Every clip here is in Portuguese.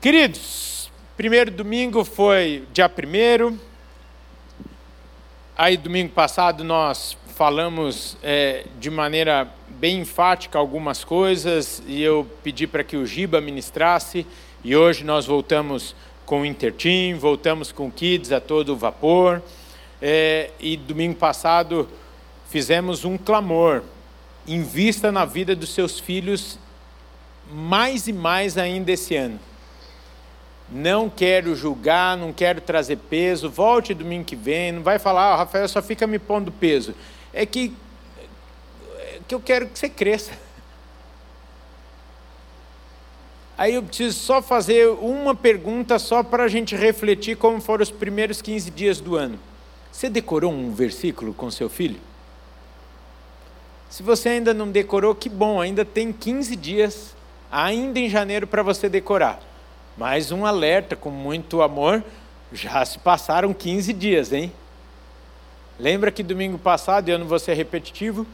Queridos, primeiro domingo foi dia primeiro. Aí, domingo passado, nós falamos é, de maneira bem enfática algumas coisas e eu pedi para que o Giba ministrasse. E hoje nós voltamos com o Interteam, voltamos com o Kids a todo vapor. É, e domingo passado fizemos um clamor: invista na vida dos seus filhos mais e mais ainda esse ano não quero julgar, não quero trazer peso, volte domingo que vem, não vai falar, ah, Rafael só fica me pondo peso. É que, é que eu quero que você cresça. Aí eu preciso só fazer uma pergunta só para a gente refletir como foram os primeiros 15 dias do ano. Você decorou um versículo com seu filho? Se você ainda não decorou, que bom, ainda tem 15 dias, ainda em janeiro, para você decorar. Mais um alerta com muito amor. Já se passaram 15 dias, hein? Lembra que domingo passado, eu não vou ser repetitivo,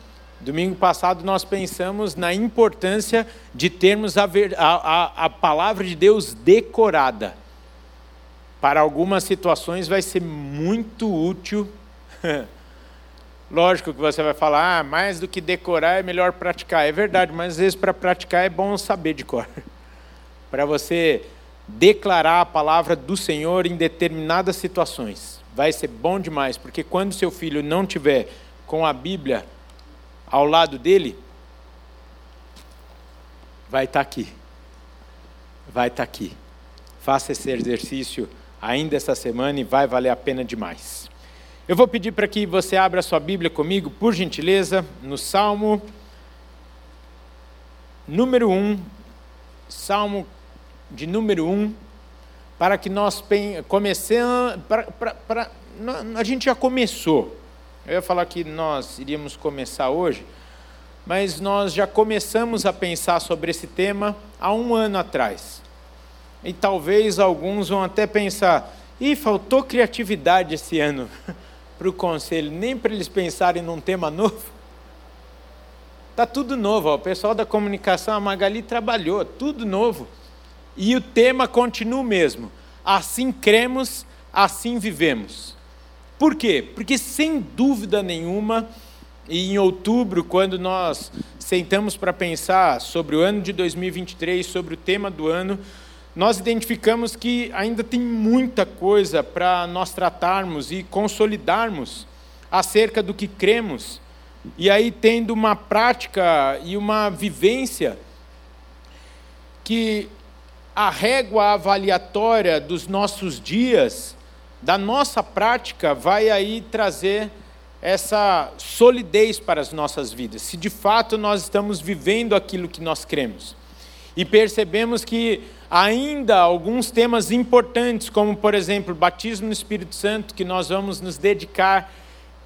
domingo passado nós pensamos na importância de termos a, ver, a, a, a palavra de Deus decorada. Para algumas situações vai ser muito útil. Lógico que você vai falar, ah, mais do que decorar é melhor praticar. É verdade, mas às vezes para praticar é bom saber de cor. para você declarar a palavra do Senhor em determinadas situações. Vai ser bom demais, porque quando seu filho não tiver com a Bíblia ao lado dele, vai estar tá aqui. Vai estar tá aqui. Faça esse exercício ainda essa semana e vai valer a pena demais. Eu vou pedir para que você abra sua Bíblia comigo, por gentileza, no Salmo número 1, Salmo de número um, para que nós comecemos. Para, para, para, a gente já começou. Eu ia falar que nós iríamos começar hoje, mas nós já começamos a pensar sobre esse tema há um ano atrás. E talvez alguns vão até pensar: ih, faltou criatividade esse ano para o conselho, nem para eles pensarem num tema novo. Está tudo novo, ó. o pessoal da comunicação, a Magali trabalhou, tudo novo. E o tema continua o mesmo. Assim cremos, assim vivemos. Por quê? Porque sem dúvida nenhuma, e em outubro, quando nós sentamos para pensar sobre o ano de 2023, sobre o tema do ano, nós identificamos que ainda tem muita coisa para nós tratarmos e consolidarmos acerca do que cremos. E aí, tendo uma prática e uma vivência que a régua avaliatória dos nossos dias, da nossa prática, vai aí trazer essa solidez para as nossas vidas, se de fato nós estamos vivendo aquilo que nós cremos. E percebemos que ainda alguns temas importantes, como por exemplo, batismo no Espírito Santo, que nós vamos nos dedicar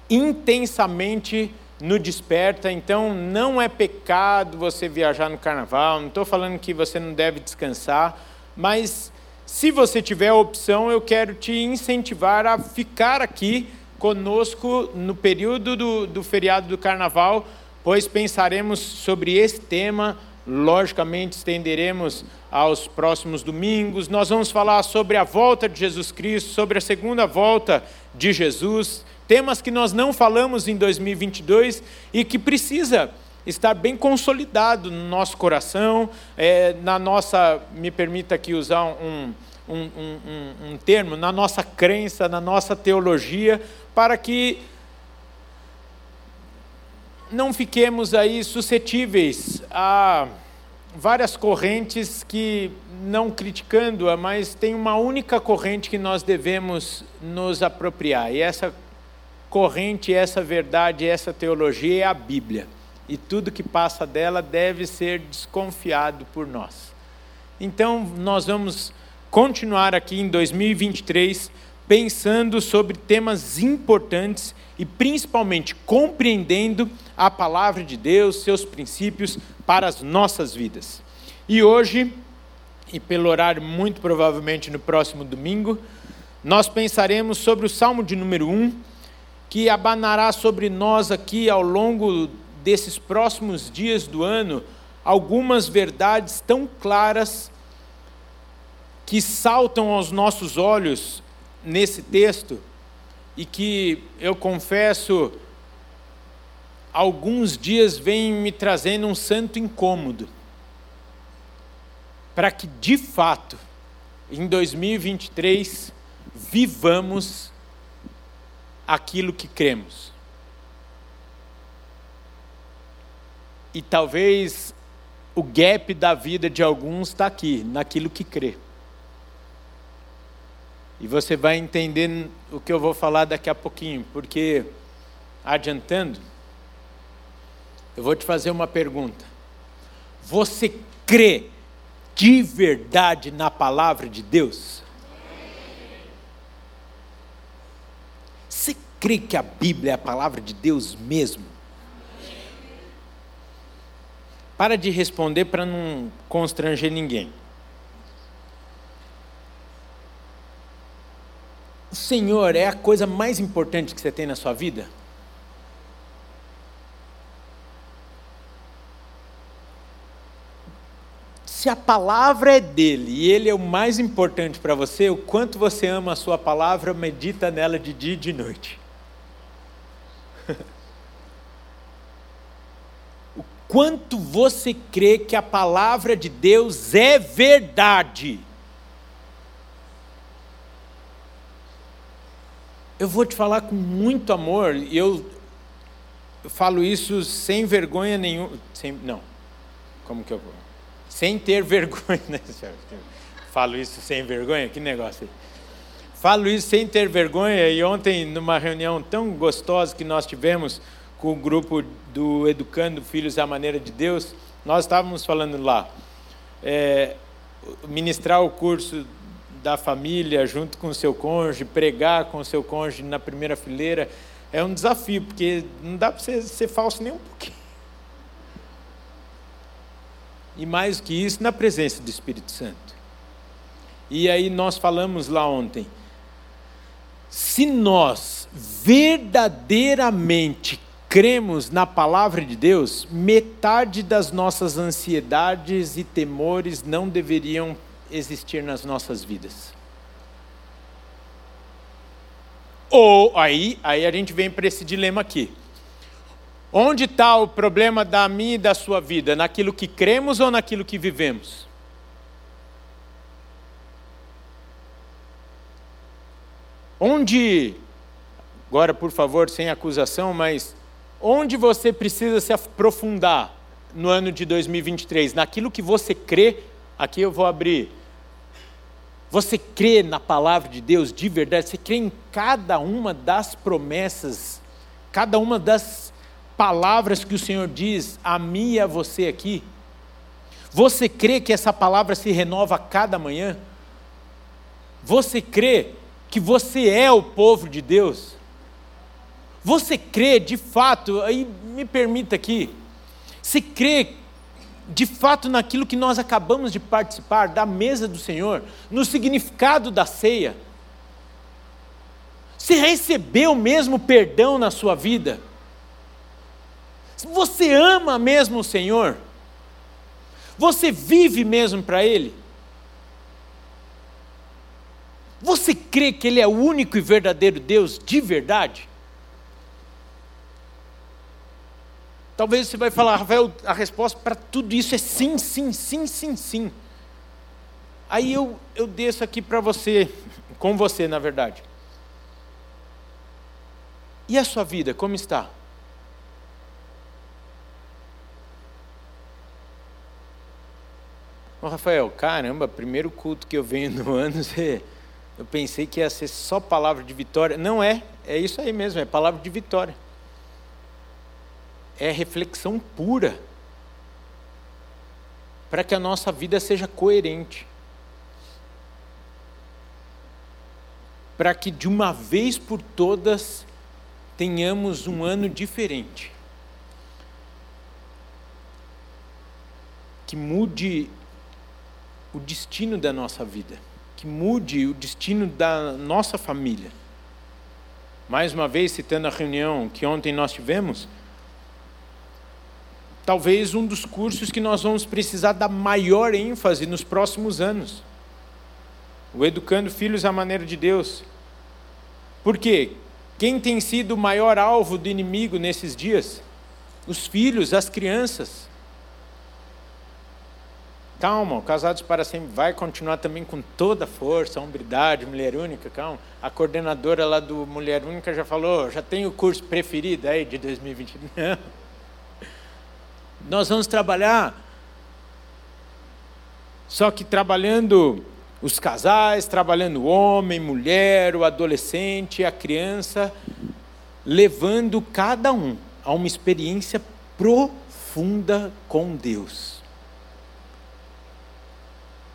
intensamente no desperta, então não é pecado você viajar no carnaval, não estou falando que você não deve descansar, mas se você tiver a opção, eu quero te incentivar a ficar aqui conosco no período do, do feriado do carnaval, pois pensaremos sobre esse tema, logicamente estenderemos aos próximos domingos. Nós vamos falar sobre a volta de Jesus Cristo, sobre a segunda volta de Jesus temas que nós não falamos em 2022 e que precisa estar bem consolidado no nosso coração, é, na nossa, me permita aqui usar um, um, um, um termo, na nossa crença, na nossa teologia, para que não fiquemos aí suscetíveis a várias correntes que, não criticando-a, mas tem uma única corrente que nós devemos nos apropriar, e essa corrente, essa verdade, essa teologia é a Bíblia. E tudo que passa dela deve ser desconfiado por nós. Então, nós vamos continuar aqui em 2023 pensando sobre temas importantes e principalmente compreendendo a palavra de Deus, seus princípios para as nossas vidas. E hoje, e pelo horário muito provavelmente no próximo domingo, nós pensaremos sobre o Salmo de número 1, que abanará sobre nós aqui ao longo desses próximos dias do ano algumas verdades tão claras que saltam aos nossos olhos nesse texto e que eu confesso alguns dias vem me trazendo um santo incômodo para que de fato em 2023 vivamos aquilo que cremos. E talvez o gap da vida de alguns está aqui, naquilo que crê. E você vai entender o que eu vou falar daqui a pouquinho, porque, adiantando, eu vou te fazer uma pergunta. Você crê de verdade na palavra de Deus? Você crê que a Bíblia é a palavra de Deus mesmo? Para de responder para não constranger ninguém. O Senhor é a coisa mais importante que você tem na sua vida? Se a palavra é dele e ele é o mais importante para você, o quanto você ama a sua palavra, medita nela de dia e de noite. Quanto você crê que a palavra de Deus é verdade. Eu vou te falar com muito amor, e eu, eu falo isso sem vergonha nenhuma. Sem, não, como que eu vou? Sem ter vergonha. Né? Falo isso sem vergonha? Que negócio. Falo isso sem ter vergonha, e ontem, numa reunião tão gostosa que nós tivemos, com o grupo do Educando Filhos à Maneira de Deus, nós estávamos falando lá, é, ministrar o curso da família junto com o seu cônjuge, pregar com o seu cônjuge na primeira fileira, é um desafio, porque não dá para você ser falso nem um pouquinho. E mais que isso, na presença do Espírito Santo. E aí nós falamos lá ontem, se nós verdadeiramente cremos na palavra de Deus, metade das nossas ansiedades e temores não deveriam existir nas nossas vidas. Ou aí, aí a gente vem para esse dilema aqui. Onde está o problema da minha e da sua vida? Naquilo que cremos ou naquilo que vivemos? Onde, agora por favor, sem acusação, mas Onde você precisa se aprofundar no ano de 2023? Naquilo que você crê, aqui eu vou abrir. Você crê na palavra de Deus de verdade? Você crê em cada uma das promessas, cada uma das palavras que o Senhor diz a mim e a você aqui? Você crê que essa palavra se renova cada manhã? Você crê que você é o povo de Deus? Você crê de fato, aí me permita aqui, se crê de fato naquilo que nós acabamos de participar da mesa do Senhor, no significado da ceia? Você recebeu mesmo perdão na sua vida? Você ama mesmo o Senhor? Você vive mesmo para Ele? Você crê que Ele é o único e verdadeiro Deus de verdade? Talvez você vai falar, Rafael, a resposta para tudo isso é sim, sim, sim, sim, sim. Aí eu, eu desço aqui para você, com você, na verdade. E a sua vida, como está? Ô Rafael, caramba, primeiro culto que eu venho no ano, eu pensei que ia ser só palavra de vitória. Não é, é isso aí mesmo, é palavra de vitória é reflexão pura para que a nossa vida seja coerente. Para que de uma vez por todas tenhamos um ano diferente. Que mude o destino da nossa vida, que mude o destino da nossa família. Mais uma vez, citando a reunião que ontem nós tivemos, talvez um dos cursos que nós vamos precisar dar maior ênfase nos próximos anos. o educando filhos à maneira de Deus. Por quê? Quem tem sido o maior alvo do inimigo nesses dias? Os filhos, as crianças. Calma, Casados para Sempre vai continuar também com toda a força, hombridade, Mulher Única, calma. A coordenadora lá do Mulher Única já falou, já tem o curso preferido aí de 2020. Não. Nós vamos trabalhar, só que trabalhando os casais, trabalhando o homem, mulher, o adolescente, a criança, levando cada um a uma experiência profunda com Deus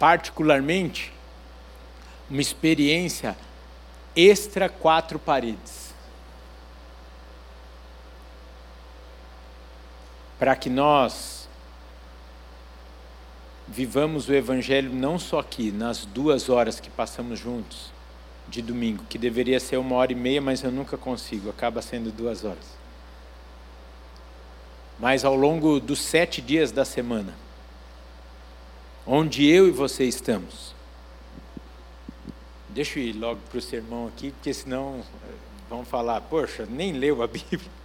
particularmente, uma experiência extra quatro paredes. Para que nós vivamos o Evangelho não só aqui, nas duas horas que passamos juntos de domingo, que deveria ser uma hora e meia, mas eu nunca consigo, acaba sendo duas horas. Mas ao longo dos sete dias da semana, onde eu e você estamos. Deixa eu ir logo para o sermão aqui, porque senão vão falar, poxa, nem leu a Bíblia.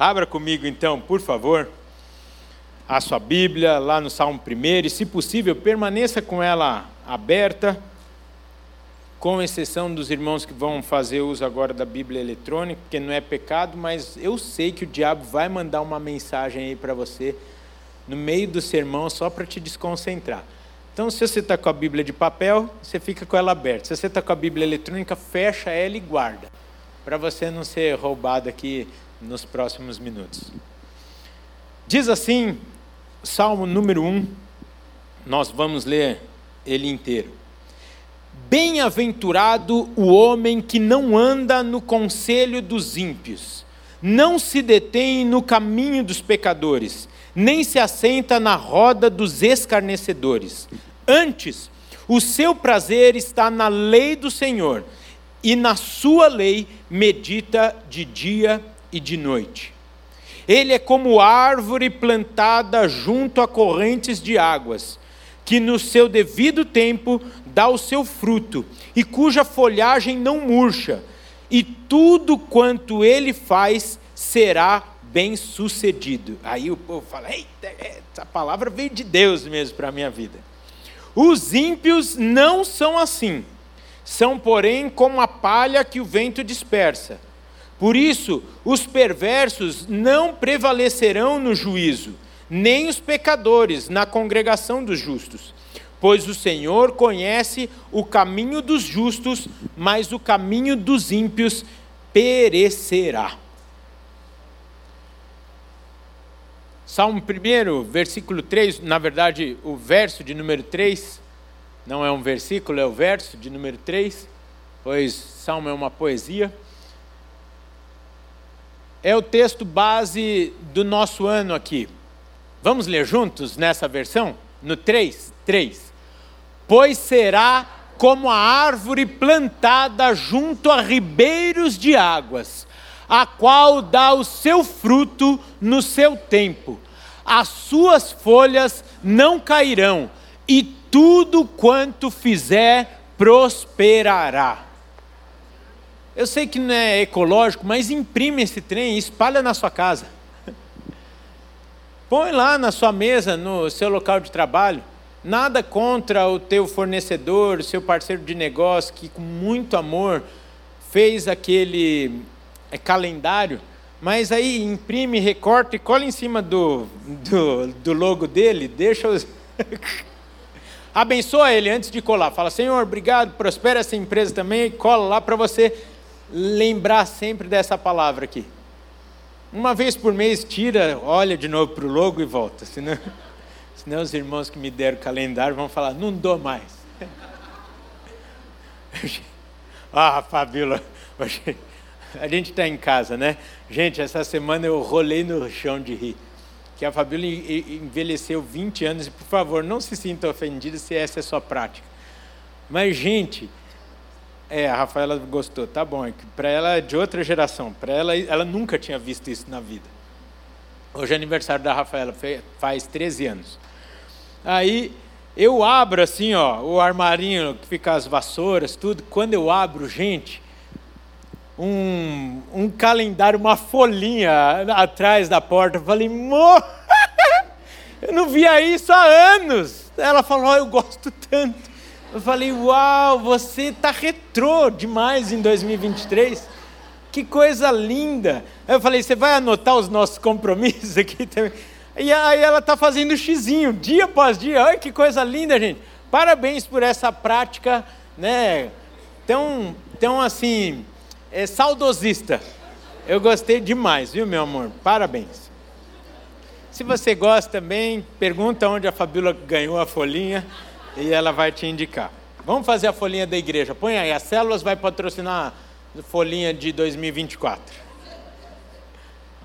Abra comigo então, por favor, a sua Bíblia lá no Salmo 1 e, se possível, permaneça com ela aberta, com exceção dos irmãos que vão fazer uso agora da Bíblia eletrônica, porque não é pecado, mas eu sei que o diabo vai mandar uma mensagem aí para você no meio do sermão só para te desconcentrar. Então, se você está com a Bíblia de papel, você fica com ela aberta. Se você está com a Bíblia eletrônica, fecha ela e guarda, para você não ser roubado aqui nos próximos minutos. Diz assim, Salmo número 1, nós vamos ler ele inteiro. Bem-aventurado o homem que não anda no conselho dos ímpios, não se detém no caminho dos pecadores, nem se assenta na roda dos escarnecedores. Antes, o seu prazer está na lei do Senhor, e na sua lei medita de dia e de noite. Ele é como árvore plantada junto a correntes de águas, que no seu devido tempo dá o seu fruto, e cuja folhagem não murcha, e tudo quanto ele faz será bem sucedido. Aí o povo fala: Eita, essa palavra veio de Deus mesmo para a minha vida. Os ímpios não são assim, são, porém, como a palha que o vento dispersa. Por isso, os perversos não prevalecerão no juízo, nem os pecadores na congregação dos justos. Pois o Senhor conhece o caminho dos justos, mas o caminho dos ímpios perecerá. Salmo 1, versículo 3, na verdade, o verso de número 3, não é um versículo, é o verso de número 3, pois Salmo é uma poesia. É o texto base do nosso ano aqui. Vamos ler juntos nessa versão? No 3, 3. Pois será como a árvore plantada junto a ribeiros de águas, a qual dá o seu fruto no seu tempo. As suas folhas não cairão, e tudo quanto fizer prosperará. Eu sei que não é ecológico, mas imprime esse trem e espalha na sua casa. Põe lá na sua mesa, no seu local de trabalho. Nada contra o teu fornecedor, o seu parceiro de negócio, que com muito amor fez aquele é, calendário, mas aí imprime, recorta e cola em cima do, do, do logo dele, deixa os. Abençoa ele antes de colar. Fala, Senhor, obrigado, prospera essa empresa também cola lá para você lembrar sempre dessa palavra aqui. Uma vez por mês, tira, olha de novo para o logo e volta. Senão, senão os irmãos que me deram o calendário vão falar, não dou mais. ah, Fabíola, a gente está em casa, né? Gente, essa semana eu rolei no chão de rir. Que a Fabíola envelheceu 20 anos e, por favor, não se sinta ofendida se essa é a sua prática. Mas, gente, é, a Rafaela gostou, tá bom, é para ela é de outra geração, para ela, ela nunca tinha visto isso na vida. Hoje é aniversário da Rafaela, faz 13 anos. Aí Eu abro assim, ó, o armarinho que fica as vassouras, tudo. Quando eu abro, gente, um, um calendário, uma folhinha atrás da porta. Eu falei, mo, eu não via isso há anos. Ela falou, oh, eu gosto tanto. Eu falei, uau, você está retrô demais em 2023. Que coisa linda. Eu falei, você vai anotar os nossos compromissos aqui também? E aí ela está fazendo xizinho, dia após dia. Olha que coisa linda, gente. Parabéns por essa prática, né? Tão, tão assim, é, saudosista. Eu gostei demais, viu, meu amor? Parabéns. Se você gosta também, pergunta onde a Fabíola ganhou a folhinha e ela vai te indicar. Vamos fazer a folhinha da igreja. Põe aí, as células vai patrocinar a folhinha de 2024.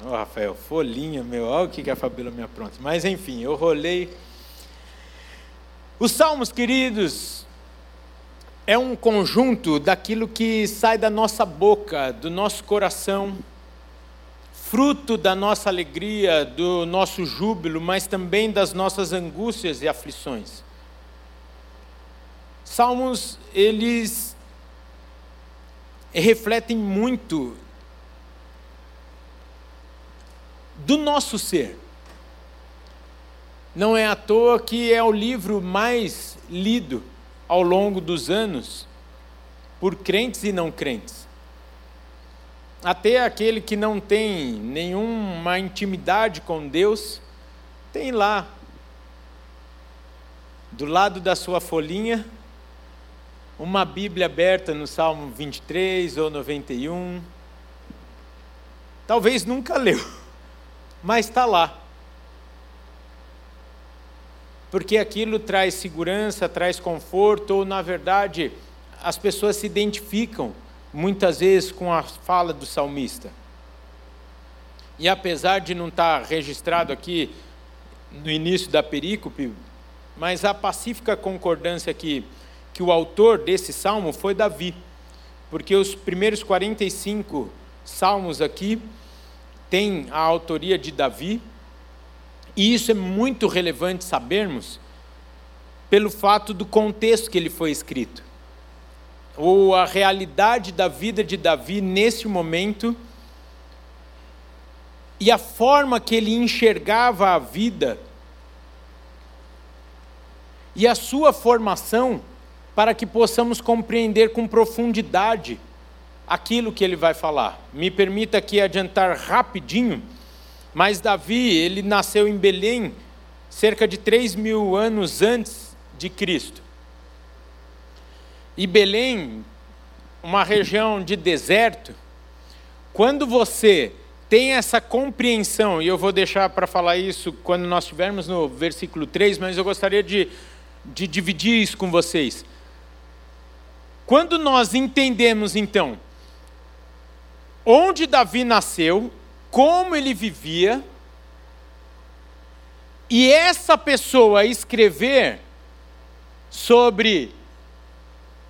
Ô, oh, Rafael, folhinha, meu, olha o que a Fabíola me apronta. Mas enfim, eu rolei. Os salmos, queridos, é um conjunto daquilo que sai da nossa boca, do nosso coração, fruto da nossa alegria, do nosso júbilo, mas também das nossas angústias e aflições. Salmos, eles refletem muito do nosso ser. Não é à toa que é o livro mais lido ao longo dos anos por crentes e não crentes. Até aquele que não tem nenhuma intimidade com Deus, tem lá, do lado da sua folhinha, uma Bíblia aberta no Salmo 23 ou 91. Talvez nunca leu mas está lá. Porque aquilo traz segurança, traz conforto, ou na verdade as pessoas se identificam muitas vezes com a fala do salmista. E apesar de não estar tá registrado aqui no início da perícope, mas a pacífica concordância que, que o autor desse salmo foi Davi, porque os primeiros 45 salmos aqui tem a autoria de Davi, e isso é muito relevante sabermos pelo fato do contexto que ele foi escrito, ou a realidade da vida de Davi nesse momento e a forma que ele enxergava a vida e a sua formação para que possamos compreender com profundidade aquilo que ele vai falar. Me permita aqui adiantar rapidinho, mas Davi, ele nasceu em Belém cerca de 3 mil anos antes de Cristo. E Belém, uma região de deserto, quando você tem essa compreensão, e eu vou deixar para falar isso quando nós estivermos no versículo 3, mas eu gostaria de, de dividir isso com vocês. Quando nós entendemos, então, onde Davi nasceu, como ele vivia, e essa pessoa escrever sobre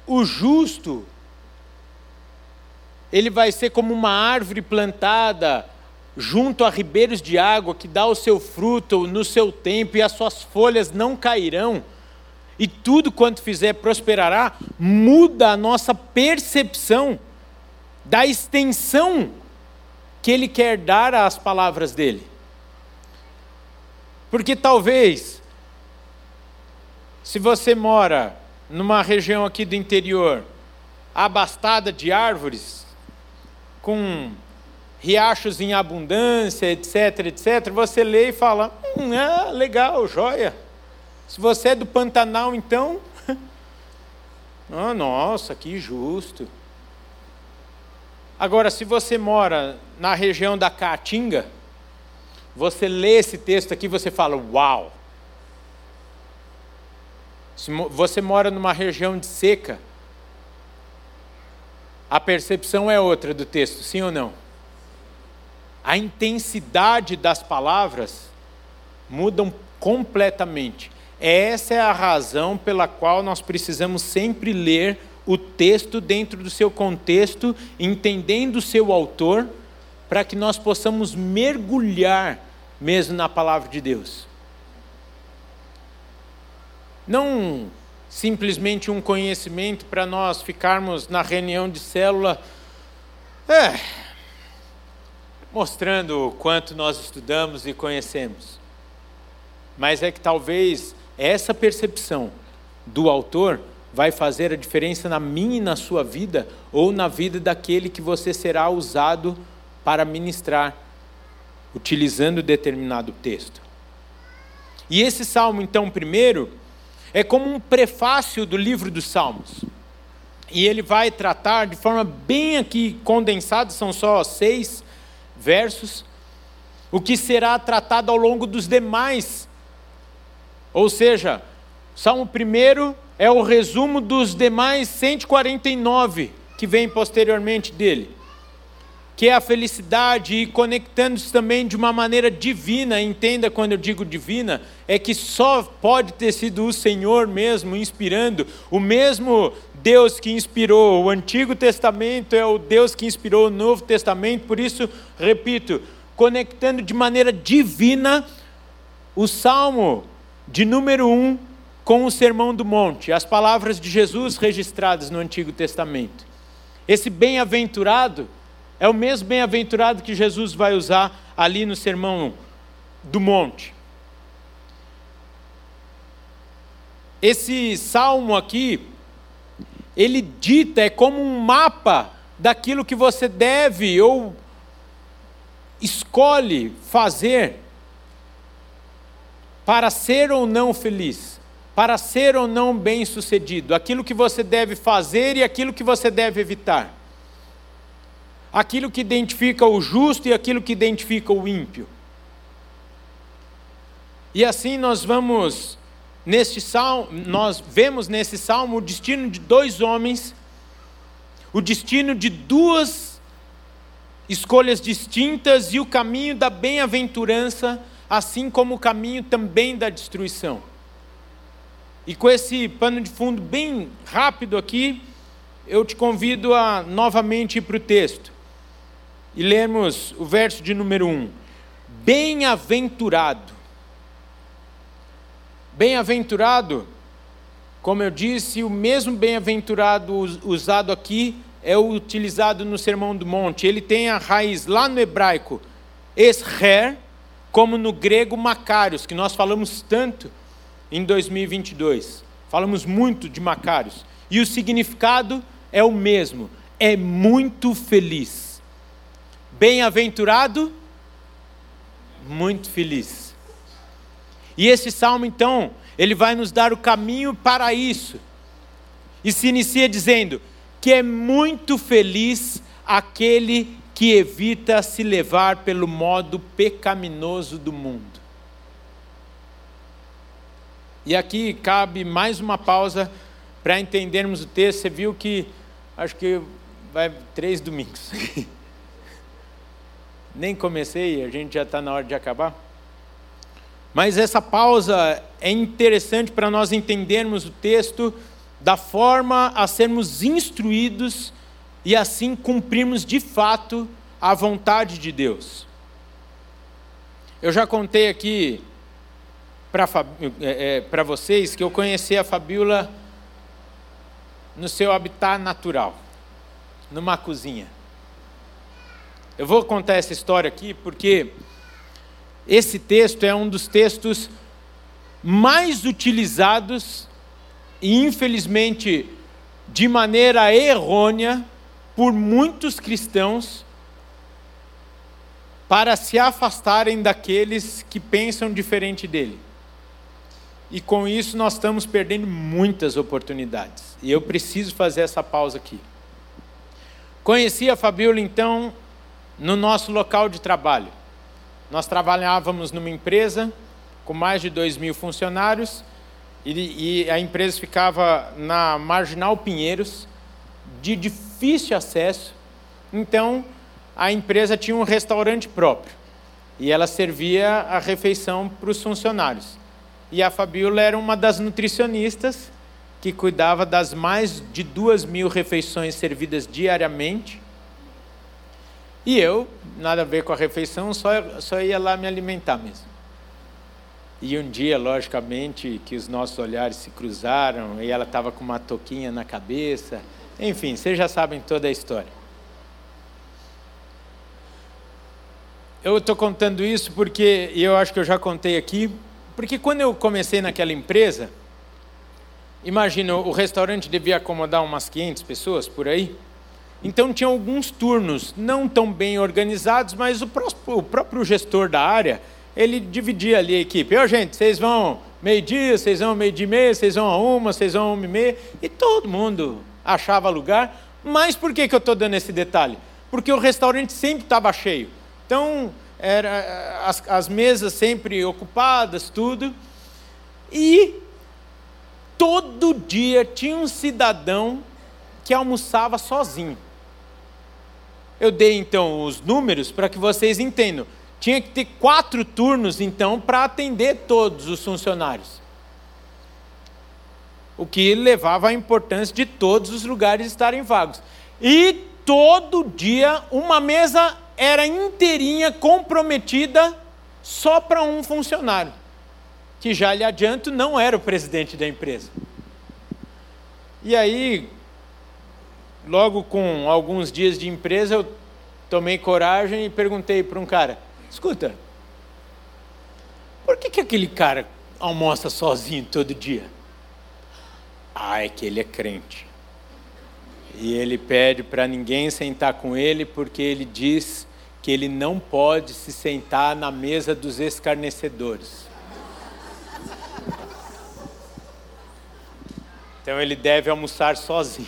o justo, ele vai ser como uma árvore plantada junto a ribeiros de água, que dá o seu fruto no seu tempo, e as suas folhas não cairão, e tudo quanto fizer prosperará, muda a nossa percepção da extensão que ele quer dar às palavras dele. Porque talvez, se você mora numa região aqui do interior, abastada de árvores, com riachos em abundância, etc, etc, você lê e fala: hum, ah, legal, joia. Se você é do Pantanal, então. ah, nossa, que justo. Agora, se você mora na região da Caatinga, você lê esse texto aqui, você fala: "Uau!". Se você mora numa região de seca, a percepção é outra do texto, sim ou não? A intensidade das palavras mudam completamente. Essa é a razão pela qual nós precisamos sempre ler o texto dentro do seu contexto, entendendo o seu autor, para que nós possamos mergulhar mesmo na palavra de Deus. não simplesmente um conhecimento para nós ficarmos na reunião de célula, é, mostrando o quanto nós estudamos e conhecemos. Mas é que talvez essa percepção do autor vai fazer a diferença na minha e na sua vida, ou na vida daquele que você será usado para ministrar, utilizando determinado texto. E esse salmo, então, primeiro, é como um prefácio do livro dos Salmos. E ele vai tratar de forma bem aqui condensada, são só seis versos, o que será tratado ao longo dos demais. Ou seja, Salmo primeiro é o resumo dos demais 149 que vem posteriormente dele que é a felicidade e conectando-se também de uma maneira divina, entenda quando eu digo divina, é que só pode ter sido o Senhor mesmo inspirando, o mesmo Deus que inspirou o Antigo Testamento é o Deus que inspirou o Novo Testamento, por isso, repito, conectando de maneira divina o Salmo de número 1 com o Sermão do Monte, as palavras de Jesus registradas no Antigo Testamento. Esse bem-aventurado é o mesmo bem-aventurado que Jesus vai usar ali no Sermão do Monte. Esse salmo aqui, ele dita, é como um mapa daquilo que você deve ou escolhe fazer para ser ou não feliz, para ser ou não bem-sucedido, aquilo que você deve fazer e aquilo que você deve evitar aquilo que identifica o justo e aquilo que identifica o ímpio. E assim nós vamos neste salmo, nós vemos nesse salmo o destino de dois homens, o destino de duas escolhas distintas e o caminho da bem-aventurança, assim como o caminho também da destruição. E com esse pano de fundo bem rápido aqui, eu te convido a novamente ir para o texto e lermos o verso de número 1. Bem-aventurado. Bem-aventurado, como eu disse, o mesmo bem-aventurado usado aqui é o utilizado no Sermão do Monte. Ele tem a raiz lá no hebraico, esher, como no grego macários, que nós falamos tanto em 2022. Falamos muito de macários. E o significado é o mesmo, é muito feliz. Bem-aventurado, muito feliz. E esse salmo, então, ele vai nos dar o caminho para isso. E se inicia dizendo que é muito feliz aquele que evita se levar pelo modo pecaminoso do mundo. E aqui cabe mais uma pausa para entendermos o texto. Você viu que acho que vai três domingos. nem comecei, a gente já está na hora de acabar. Mas essa pausa é interessante para nós entendermos o texto da forma a sermos instruídos e assim cumprirmos de fato a vontade de Deus. Eu já contei aqui para é, é, vocês que eu conheci a Fabiola no seu habitat natural, numa cozinha. Eu vou contar essa história aqui porque esse texto é um dos textos mais utilizados e, infelizmente, de maneira errônea por muitos cristãos para se afastarem daqueles que pensam diferente dele. E com isso nós estamos perdendo muitas oportunidades. E eu preciso fazer essa pausa aqui. Conheci a Fabiola então no nosso local de trabalho. Nós trabalhávamos numa empresa com mais de 2 mil funcionários e, e a empresa ficava na Marginal Pinheiros, de difícil acesso. Então, a empresa tinha um restaurante próprio e ela servia a refeição para os funcionários. E a Fabiola era uma das nutricionistas que cuidava das mais de duas mil refeições servidas diariamente e eu, nada a ver com a refeição, só, só ia lá me alimentar mesmo. E um dia, logicamente, que os nossos olhares se cruzaram e ela estava com uma toquinha na cabeça. Enfim, vocês já sabem toda a história. Eu estou contando isso porque, e eu acho que eu já contei aqui, porque quando eu comecei naquela empresa, imagina, o restaurante devia acomodar umas 500 pessoas por aí. Então tinha alguns turnos não tão bem organizados, mas o, próprio, o próprio gestor da área, ele dividia ali a equipe. Ô gente, vocês vão meio-dia, vocês vão meio-dia e meia, vocês vão a uma, vocês vão a uma e meia. E todo mundo achava lugar. Mas por que, que eu estou dando esse detalhe? Porque o restaurante sempre estava cheio. Então, era, as, as mesas sempre ocupadas, tudo. E todo dia tinha um cidadão que almoçava sozinho. Eu dei então os números para que vocês entendam. Tinha que ter quatro turnos então para atender todos os funcionários. O que levava à importância de todos os lugares estarem vagos. E todo dia uma mesa era inteirinha comprometida só para um funcionário, que já lhe adianto não era o presidente da empresa. E aí, logo com alguns dias de empresa, eu tomei coragem e perguntei para um cara: escuta, por que, que aquele cara almoça sozinho todo dia? Ah, é que ele é crente. E ele pede para ninguém sentar com ele, porque ele diz que ele não pode se sentar na mesa dos escarnecedores. Então ele deve almoçar sozinho.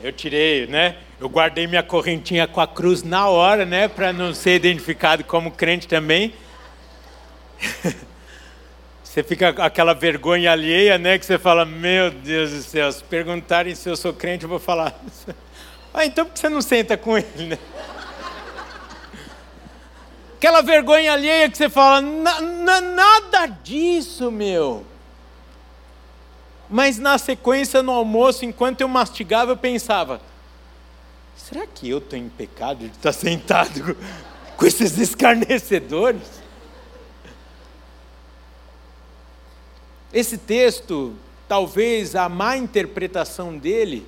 Eu tirei, né? Eu guardei minha correntinha com a cruz na hora, né? Para não ser identificado como crente também. Você fica aquela vergonha alheia, né? Que você fala, meu Deus do céu, se perguntarem se eu sou crente, eu vou falar. Ah, então por que você não senta com ele, né? Aquela vergonha alheia que você fala, nada disso, meu. Mas na sequência, no almoço, enquanto eu mastigava, eu pensava: será que eu estou em pecado de estar sentado com esses escarnecedores? Esse texto, talvez a má interpretação dele,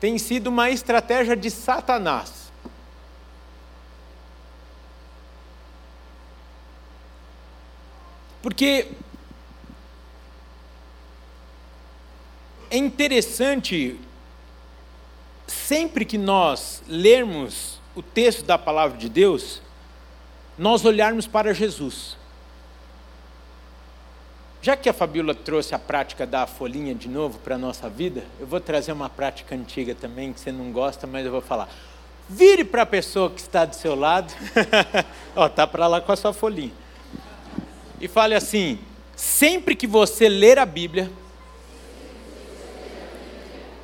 tem sido uma estratégia de Satanás. Porque é interessante, sempre que nós lermos o texto da palavra de Deus, nós olharmos para Jesus. Já que a Fabíola trouxe a prática da folhinha de novo para a nossa vida, eu vou trazer uma prática antiga também, que você não gosta, mas eu vou falar. Vire para a pessoa que está do seu lado, ó, tá para lá com a sua folhinha. E fale assim: sempre que você ler a Bíblia,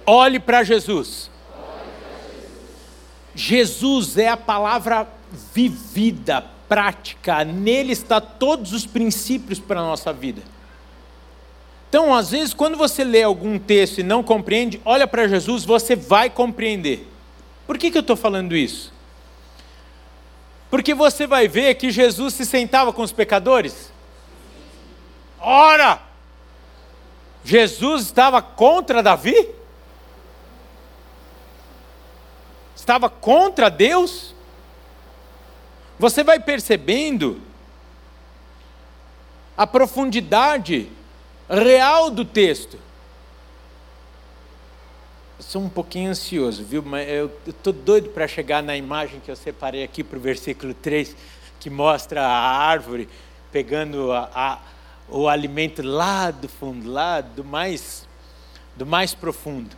olhe para Jesus. Jesus é a palavra vivida, prática, nele está todos os princípios para a nossa vida. Então, às vezes, quando você lê algum texto e não compreende, olha para Jesus, você vai compreender. Por que, que eu estou falando isso? Porque você vai ver que Jesus se sentava com os pecadores. Ora! Jesus estava contra Davi? Estava contra Deus? Você vai percebendo a profundidade real do texto. Eu sou um pouquinho ansioso, viu? Mas eu estou doido para chegar na imagem que eu separei aqui para o versículo 3, que mostra a árvore pegando a, a, o alimento lá do fundo, lá do mais, do mais profundo.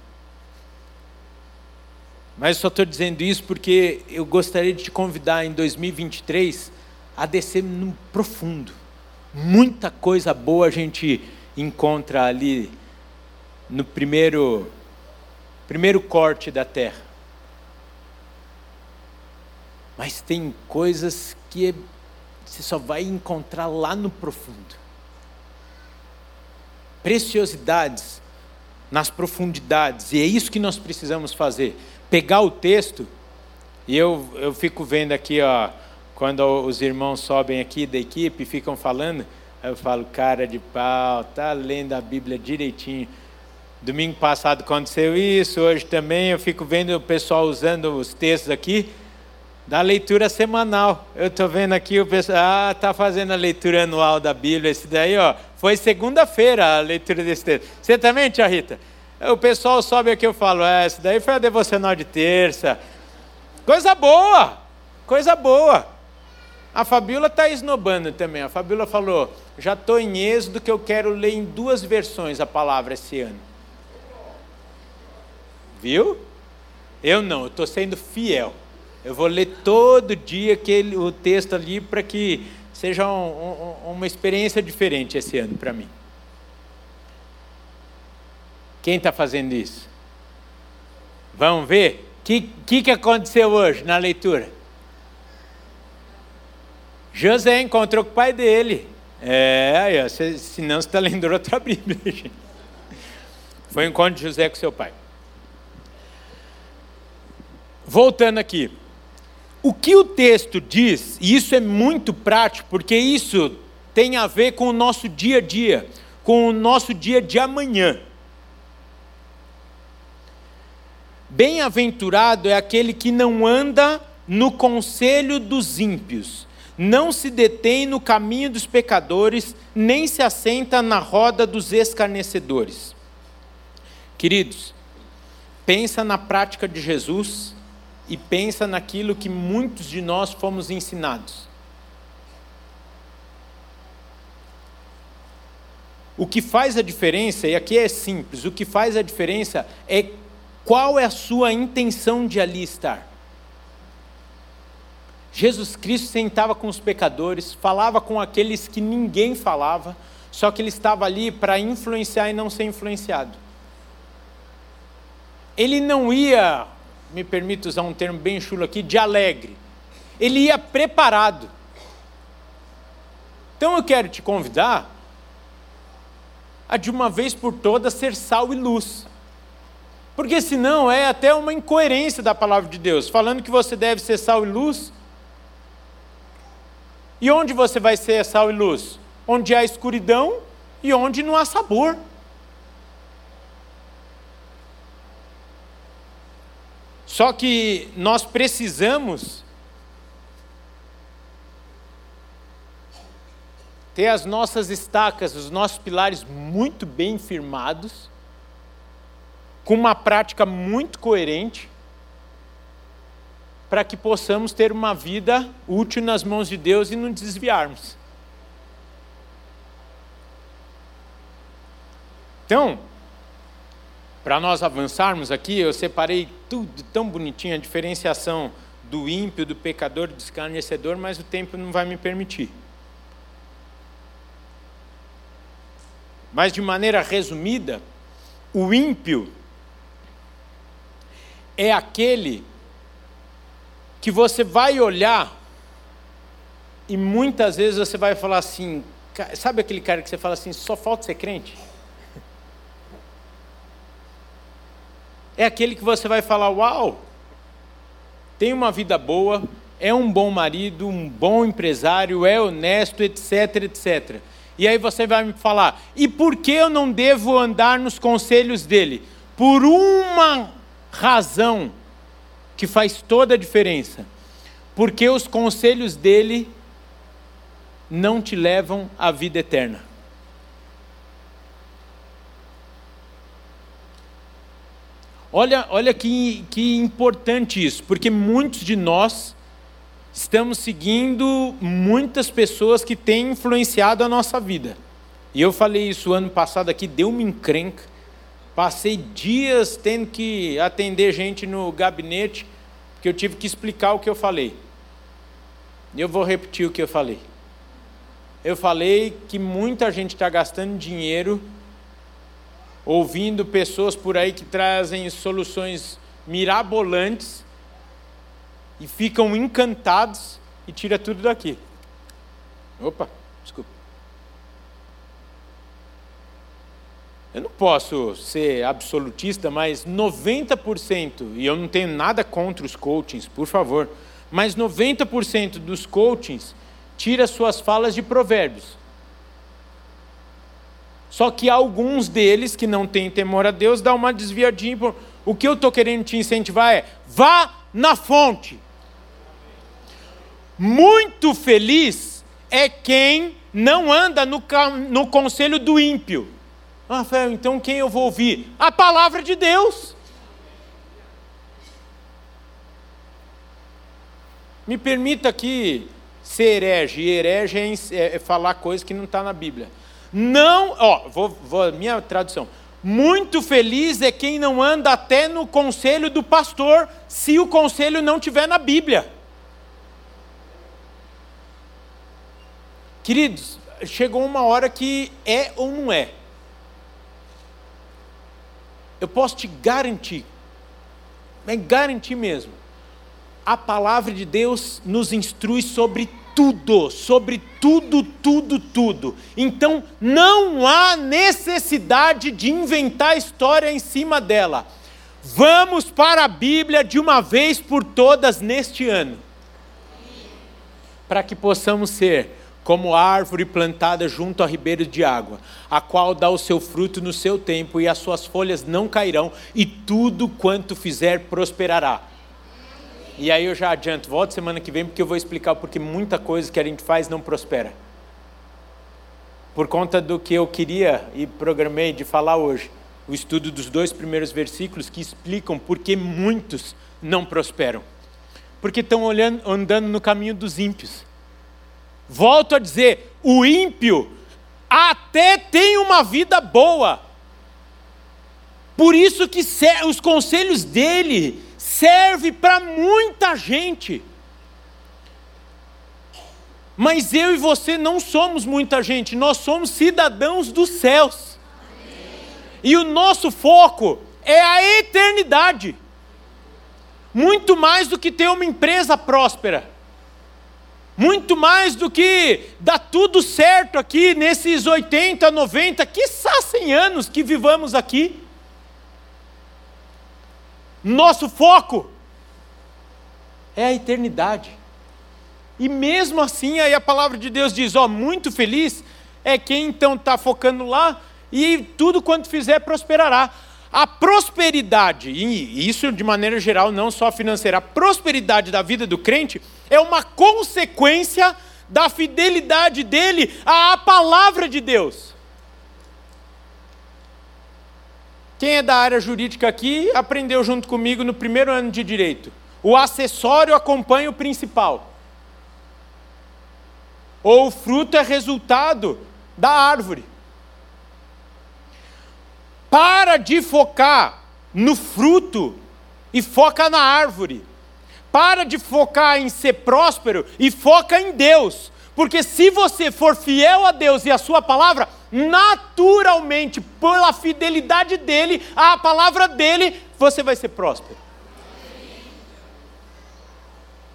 Mas eu só estou dizendo isso porque eu gostaria de te convidar em 2023 a descer no profundo. Muita coisa boa a gente encontra ali no primeiro, primeiro corte da terra. Mas tem coisas que você só vai encontrar lá no profundo. Preciosidades nas profundidades, e é isso que nós precisamos fazer. Pegar o texto E eu, eu fico vendo aqui, ó, quando os irmãos sobem aqui da equipe ficam falando, eu falo, cara de pau, tá lendo a Bíblia direitinho. Domingo passado aconteceu isso, hoje também eu fico vendo o pessoal usando os textos aqui da leitura semanal. Eu estou vendo aqui o pessoal, ah, está fazendo a leitura anual da Bíblia. Esse daí, ó, foi segunda-feira a leitura desse texto. Você também, tia Rita? O pessoal sobe aqui, eu falo, é, daí foi a devocional de terça. Coisa boa, coisa boa. A Fabíola está esnobando também. A Fabíola falou, já estou em êxodo que eu quero ler em duas versões a palavra esse ano. Viu? Eu não, eu estou sendo fiel. Eu vou ler todo dia aquele, o texto ali para que seja um, um, uma experiência diferente esse ano para mim. Quem está fazendo isso? Vamos ver? O que, que, que aconteceu hoje na leitura? José encontrou com o pai dele. É, senão você está lendo outra Bíblia. Gente. Foi o encontro de José com seu pai. Voltando aqui. O que o texto diz, e isso é muito prático, porque isso tem a ver com o nosso dia a dia, com o nosso dia de amanhã. Bem-aventurado é aquele que não anda no conselho dos ímpios, não se detém no caminho dos pecadores, nem se assenta na roda dos escarnecedores. Queridos, pensa na prática de Jesus e pensa naquilo que muitos de nós fomos ensinados. O que faz a diferença, e aqui é simples, o que faz a diferença é qual é a sua intenção de ali estar. Jesus Cristo sentava com os pecadores, falava com aqueles que ninguém falava, só que ele estava ali para influenciar e não ser influenciado. Ele não ia me permito usar um termo bem chulo aqui, de alegre. Ele ia preparado. Então eu quero te convidar a de uma vez por todas ser sal e luz. Porque senão é até uma incoerência da palavra de Deus, falando que você deve ser sal e luz. E onde você vai ser sal e luz? Onde há escuridão e onde não há sabor. Só que nós precisamos ter as nossas estacas, os nossos pilares muito bem firmados, com uma prática muito coerente, para que possamos ter uma vida útil nas mãos de Deus e não desviarmos. Então, para nós avançarmos aqui, eu separei tudo tão bonitinho, a diferenciação do ímpio, do pecador, do escarnecedor, mas o tempo não vai me permitir. Mas de maneira resumida, o ímpio é aquele que você vai olhar e muitas vezes você vai falar assim, sabe aquele cara que você fala assim, só falta ser crente? é aquele que você vai falar: Uau, tem uma vida boa, é um bom marido, um bom empresário, é honesto, etc, etc. E aí você vai me falar: e por que eu não devo andar nos conselhos dele? Por uma razão que faz toda a diferença. Porque os conselhos dele não te levam à vida eterna. Olha, olha que, que importante isso, porque muitos de nós estamos seguindo muitas pessoas que têm influenciado a nossa vida. E eu falei isso ano passado aqui, deu-me encrenca. Passei dias tendo que atender gente no gabinete, porque eu tive que explicar o que eu falei. E eu vou repetir o que eu falei. Eu falei que muita gente está gastando dinheiro ouvindo pessoas por aí que trazem soluções mirabolantes e ficam encantados e tira tudo daqui. Opa, desculpa. Eu não posso ser absolutista, mas 90%, e eu não tenho nada contra os coachings, por favor, mas 90% dos coachings tira suas falas de provérbios. Só que alguns deles que não têm temor a Deus dá uma desviadinha. O que eu estou querendo te incentivar é: vá na fonte. Muito feliz é quem não anda no, no conselho do ímpio. Ah, Rafael, então quem eu vou ouvir? A palavra de Deus. Me permita aqui ser herege. E herege é, é, é falar coisa que não está na Bíblia. Não, ó, vou, vou, minha tradução. Muito feliz é quem não anda até no conselho do pastor, se o conselho não tiver na Bíblia. Queridos, chegou uma hora que é ou não é. Eu posso te garantir, é garantir mesmo. A palavra de Deus nos instrui sobre tudo, sobre tudo, tudo, tudo. Então não há necessidade de inventar história em cima dela. Vamos para a Bíblia de uma vez por todas neste ano, para que possamos ser como árvore plantada junto a ribeiros de água, a qual dá o seu fruto no seu tempo, e as suas folhas não cairão, e tudo quanto fizer prosperará. E aí eu já adianto, volto semana que vem, porque eu vou explicar porque muita coisa que a gente faz não prospera. Por conta do que eu queria e programei de falar hoje, o estudo dos dois primeiros versículos que explicam por que muitos não prosperam. Porque estão olhando, andando no caminho dos ímpios. Volto a dizer: o ímpio até tem uma vida boa. Por isso que os conselhos dele servem para muita gente. Mas eu e você não somos muita gente, nós somos cidadãos dos céus. E o nosso foco é a eternidade. Muito mais do que ter uma empresa próspera muito mais do que dá tudo certo aqui nesses 80, 90, quiçá 100 anos que vivamos aqui. Nosso foco é a eternidade. E mesmo assim, aí a palavra de Deus diz: ó, muito feliz é quem então está focando lá e tudo quanto fizer prosperará. A prosperidade, e isso de maneira geral, não só financeira, a prosperidade da vida do crente é uma consequência da fidelidade dele à palavra de Deus. Quem é da área jurídica aqui aprendeu junto comigo no primeiro ano de direito. O acessório acompanha o principal. Ou o fruto é resultado da árvore. Para de focar no fruto e foca na árvore. Para de focar em ser próspero e foca em Deus. Porque se você for fiel a Deus e a sua palavra, naturalmente, pela fidelidade dele, à palavra dele, você vai ser próspero.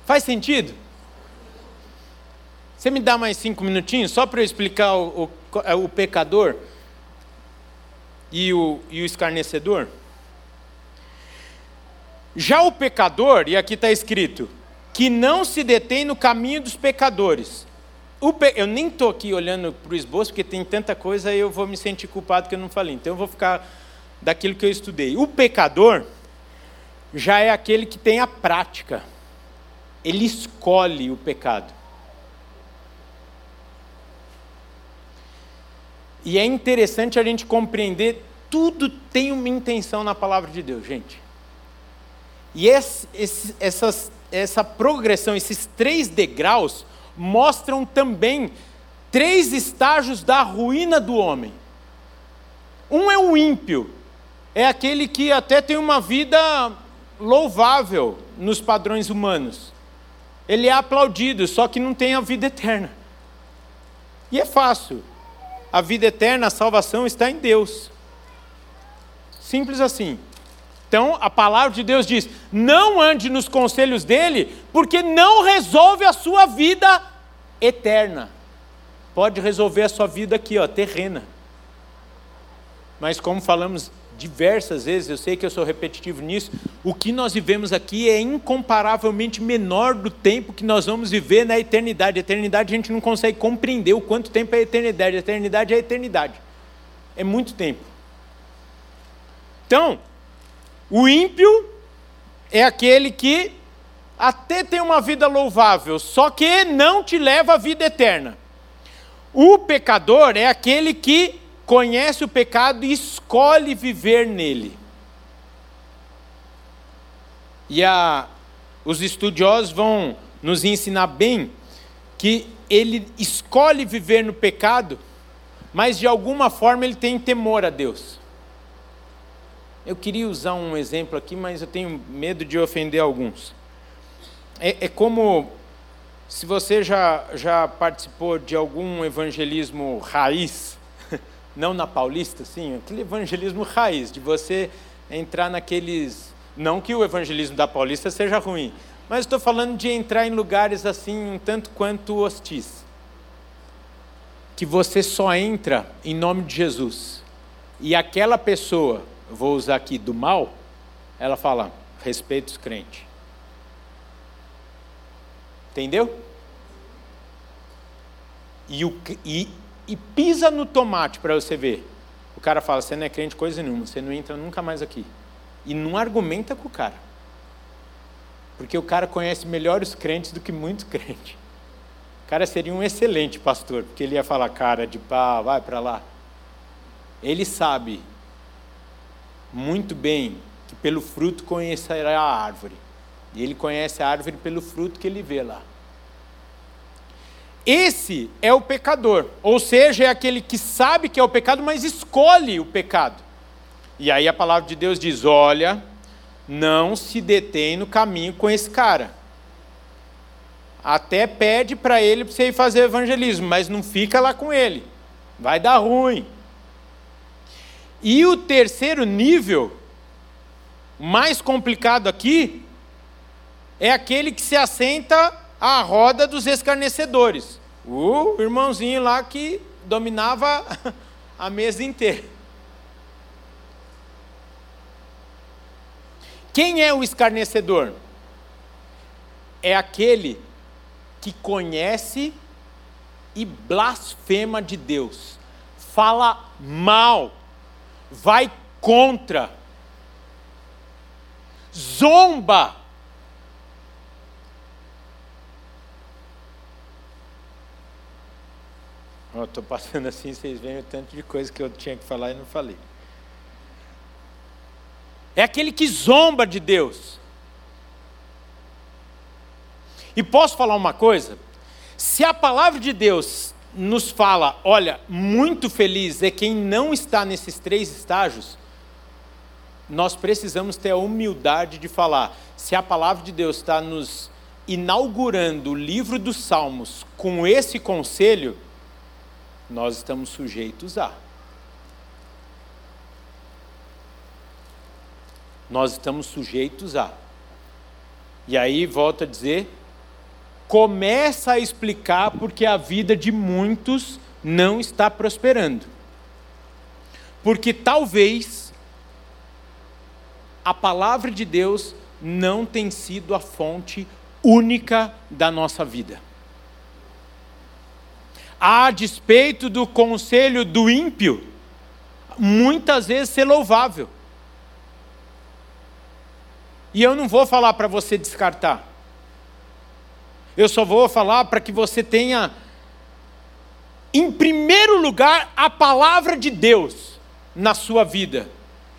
Faz sentido? Você me dá mais cinco minutinhos só para eu explicar o, o, o pecador? e o, e o escarnecedor? Já o pecador, e aqui está escrito, que não se detém no caminho dos pecadores. Pe... Eu nem estou aqui olhando para o esboço, porque tem tanta coisa e eu vou me sentir culpado que eu não falei. Então eu vou ficar daquilo que eu estudei. O pecador já é aquele que tem a prática. Ele escolhe o pecado. E é interessante a gente compreender, tudo tem uma intenção na palavra de Deus, gente. E esse, esse, essas, essa progressão, esses três degraus, mostram também três estágios da ruína do homem. Um é o ímpio, é aquele que até tem uma vida louvável nos padrões humanos. Ele é aplaudido, só que não tem a vida eterna. E é fácil a vida eterna, a salvação está em Deus. Simples assim. Então, a palavra de Deus diz: não ande nos conselhos dele, porque não resolve a sua vida eterna. Pode resolver a sua vida aqui, ó, terrena. mas como falamos diversas vezes, eu sei que eu sou repetitivo nisso, o que nós vivemos aqui é incomparavelmente menor do tempo que nós vamos viver na eternidade. A eternidade a gente não consegue compreender o quanto tempo é a eternidade. A eternidade é a eternidade. É muito tempo. Então, o ímpio é aquele que até tem uma vida louvável, só que não te leva à vida eterna. O pecador é aquele que conhece o pecado e escolhe viver nele. E a, os estudiosos vão nos ensinar bem que ele escolhe viver no pecado, mas de alguma forma ele tem temor a Deus. Eu queria usar um exemplo aqui, mas eu tenho medo de ofender alguns. É, é como se você já, já participou de algum evangelismo raiz, não na Paulista, sim, aquele evangelismo raiz, de você entrar naqueles. Não que o evangelismo da Paulista seja ruim, mas estou falando de entrar em lugares assim, um tanto quanto hostis. Que você só entra em nome de Jesus. E aquela pessoa, vou usar aqui do mal, ela fala: respeito os crentes. Entendeu? E, o, e, e pisa no tomate para você ver. O cara fala: você não é crente coisa nenhuma, você não entra nunca mais aqui. E não argumenta com o cara. Porque o cara conhece melhor os crentes do que muitos crentes. O cara seria um excelente pastor, porque ele ia falar: cara de pá, vai para lá. Ele sabe muito bem que pelo fruto conhecerá a árvore. E ele conhece a árvore pelo fruto que ele vê lá. Esse é o pecador, ou seja, é aquele que sabe que é o pecado, mas escolhe o pecado. E aí a palavra de Deus diz: olha, não se detém no caminho com esse cara. Até pede para ele para você ir fazer evangelismo, mas não fica lá com ele. Vai dar ruim. E o terceiro nível, mais complicado aqui, é aquele que se assenta à roda dos escarnecedores. O irmãozinho lá que dominava a mesa inteira. Quem é o escarnecedor? É aquele que conhece e blasfema de Deus, fala mal, vai contra, zomba Estou passando assim, vocês veem o tanto de coisa que eu tinha que falar e não falei. É aquele que zomba de Deus. E posso falar uma coisa? Se a palavra de Deus nos fala, olha, muito feliz é quem não está nesses três estágios, nós precisamos ter a humildade de falar. Se a palavra de Deus está nos inaugurando o livro dos Salmos com esse conselho, nós estamos sujeitos a. Nós estamos sujeitos a. E aí, volta a dizer, começa a explicar porque a vida de muitos não está prosperando. Porque talvez a palavra de Deus não tem sido a fonte única da nossa vida a despeito do conselho do ímpio, muitas vezes ser louvável. E eu não vou falar para você descartar. Eu só vou falar para que você tenha, em primeiro lugar, a palavra de Deus na sua vida.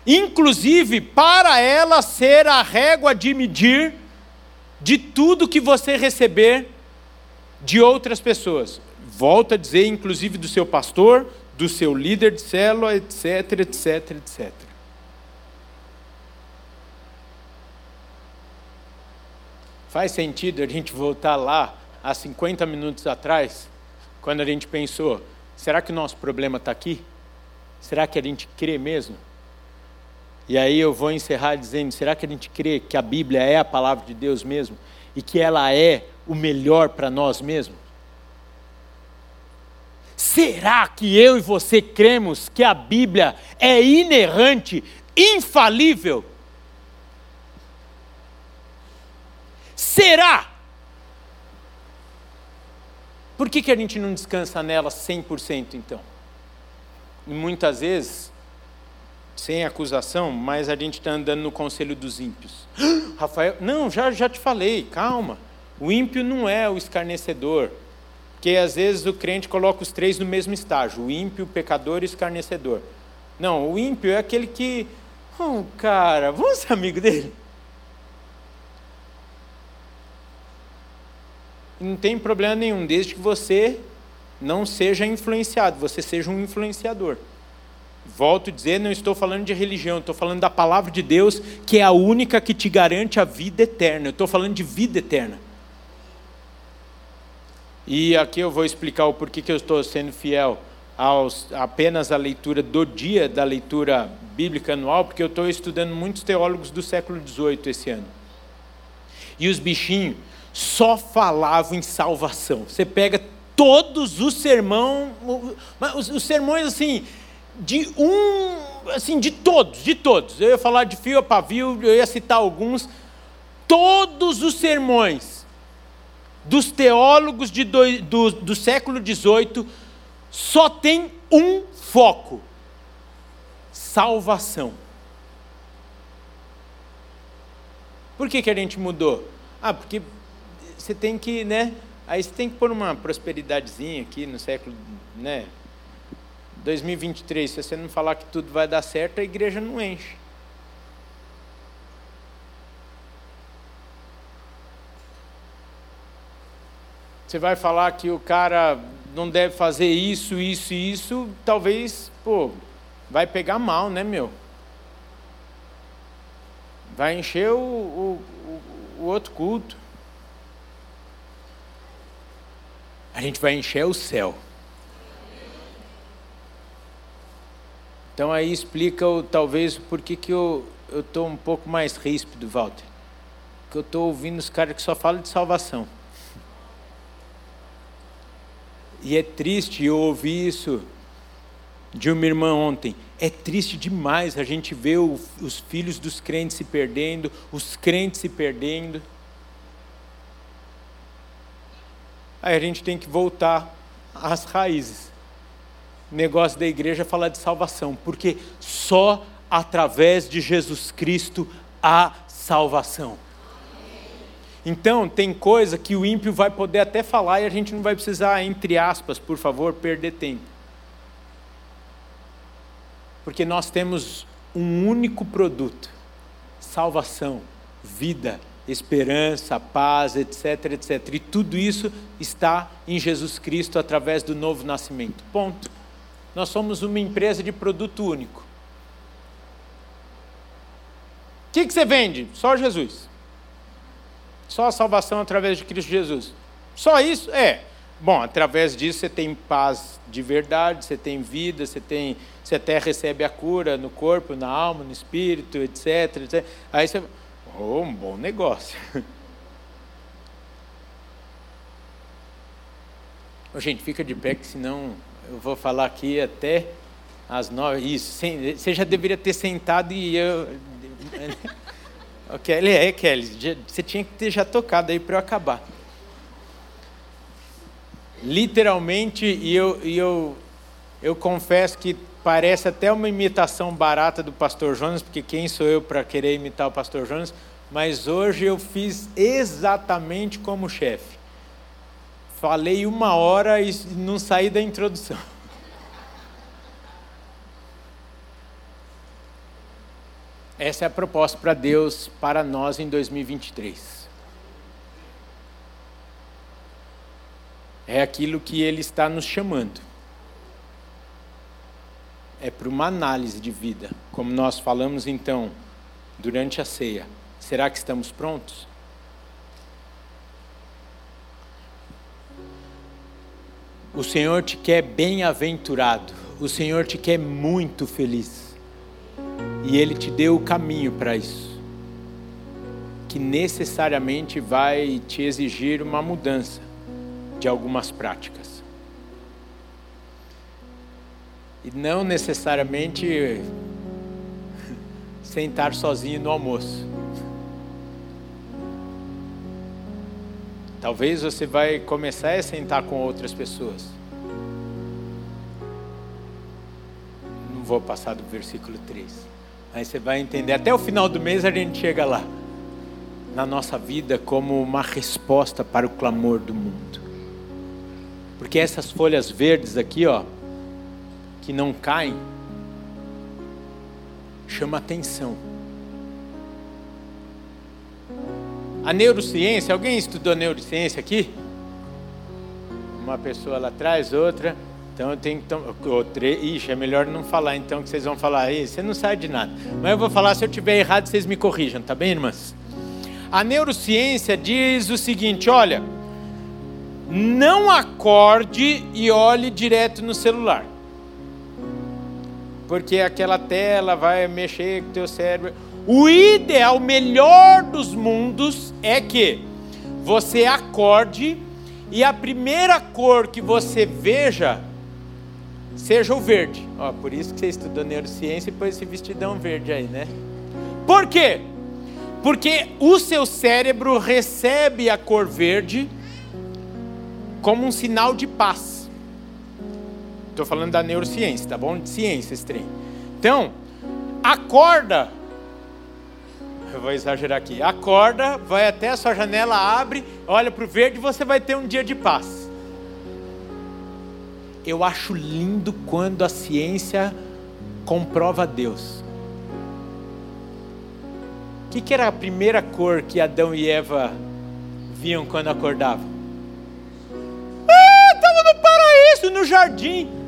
Inclusive, para ela ser a régua de medir de tudo que você receber de outras pessoas volta a dizer, inclusive do seu pastor, do seu líder de célula, etc, etc, etc. Faz sentido a gente voltar lá há 50 minutos atrás, quando a gente pensou: será que o nosso problema está aqui? Será que a gente crê mesmo? E aí eu vou encerrar dizendo: será que a gente crê que a Bíblia é a palavra de Deus mesmo? E que ela é o melhor para nós mesmos? Será que eu e você cremos que a Bíblia é inerrante, infalível? Será? Por que, que a gente não descansa nela 100% então? E muitas vezes, sem acusação, mas a gente está andando no conselho dos ímpios. Rafael, não, já, já te falei, calma. O ímpio não é o escarnecedor. Porque às vezes o crente coloca os três no mesmo estágio: o ímpio, o pecador e o escarnecedor. Não, o ímpio é aquele que. Oh, cara, vamos ser amigo dele? Não tem problema nenhum, desde que você não seja influenciado, você seja um influenciador. Volto a dizer, não estou falando de religião, estou falando da palavra de Deus, que é a única que te garante a vida eterna. Eu estou falando de vida eterna. E aqui eu vou explicar o porquê que eu estou sendo fiel aos, apenas à leitura do dia da leitura bíblica anual, porque eu estou estudando muitos teólogos do século XVIII esse ano. E os bichinhos só falavam em salvação. Você pega todos os sermões, os, os sermões assim, de um, assim, de todos, de todos. Eu ia falar de fio a pavio, eu ia citar alguns. Todos os sermões dos teólogos de do, do, do século XVIII só tem um foco: salvação. Por que, que a gente mudou? Ah, porque você tem que, né? Aí você tem que pôr uma prosperidadezinha aqui no século, né? 2023, se você não falar que tudo vai dar certo, a igreja não enche. Você vai falar que o cara não deve fazer isso, isso e isso, talvez, pô, vai pegar mal, né, meu? Vai encher o, o, o outro culto. A gente vai encher o céu. Então aí explica talvez por que eu estou um pouco mais ríspido, Walter. Porque eu estou ouvindo os caras que só falam de salvação. E é triste eu ouvir isso de uma irmã ontem. É triste demais a gente ver o, os filhos dos crentes se perdendo, os crentes se perdendo. Aí a gente tem que voltar às raízes. O negócio da igreja é falar de salvação, porque só através de Jesus Cristo há salvação. Então, tem coisa que o ímpio vai poder até falar e a gente não vai precisar, entre aspas, por favor, perder tempo. Porque nós temos um único produto: salvação, vida esperança, paz, etc, etc. E tudo isso está em Jesus Cristo através do novo nascimento. Ponto. Nós somos uma empresa de produto único. O que, que você vende? Só Jesus. Só a salvação através de Cristo Jesus. Só isso? É. Bom, através disso você tem paz de verdade, você tem vida, você tem, você até recebe a cura no corpo, na alma, no espírito, etc. etc. Aí você Oh, um bom negócio. Oh, gente, fica de pé, que senão eu vou falar aqui até às nove. Isso, você já deveria ter sentado e eu. Kelly é, Kelly, você tinha que ter já tocado aí para eu acabar. Literalmente, e eu, e eu, eu confesso que parece até uma imitação barata do pastor Jonas, porque quem sou eu para querer imitar o pastor Jonas? Mas hoje eu fiz exatamente como chefe. Falei uma hora e não saí da introdução. Essa é a proposta para Deus, para nós em 2023. É aquilo que Ele está nos chamando é para uma análise de vida, como nós falamos então durante a ceia. Será que estamos prontos? O Senhor te quer bem-aventurado, o Senhor te quer muito feliz, e Ele te deu o caminho para isso, que necessariamente vai te exigir uma mudança de algumas práticas. E não necessariamente sentar sozinho no almoço. Talvez você vai começar a sentar com outras pessoas. Não vou passar do versículo 3. Aí você vai entender. Até o final do mês a gente chega lá. Na nossa vida, como uma resposta para o clamor do mundo. Porque essas folhas verdes aqui, ó, que não caem, chama atenção. A neurociência, alguém estudou neurociência aqui? Uma pessoa lá atrás, outra. Então eu tenho que. Outra, ixi, é melhor não falar então, que vocês vão falar aí, você não sabe de nada. Mas eu vou falar, se eu tiver errado, vocês me corrijam, tá bem, irmãs? A neurociência diz o seguinte: olha, não acorde e olhe direto no celular. Porque aquela tela vai mexer com o teu cérebro. O ideal, o melhor dos mundos é que você acorde e a primeira cor que você veja seja o verde. Ó, por isso que você estudou neurociência e pôs esse vestidão verde aí, né? Por quê? Porque o seu cérebro recebe a cor verde como um sinal de paz. Estou falando da neurociência, tá bom? Ciência, esse trem. Então, acorda eu vou exagerar aqui. Acorda, vai até a sua janela, abre, olha para o verde e você vai ter um dia de paz. Eu acho lindo quando a ciência comprova Deus. O que, que era a primeira cor que Adão e Eva viam quando acordavam? Ah, estava no paraíso, no jardim.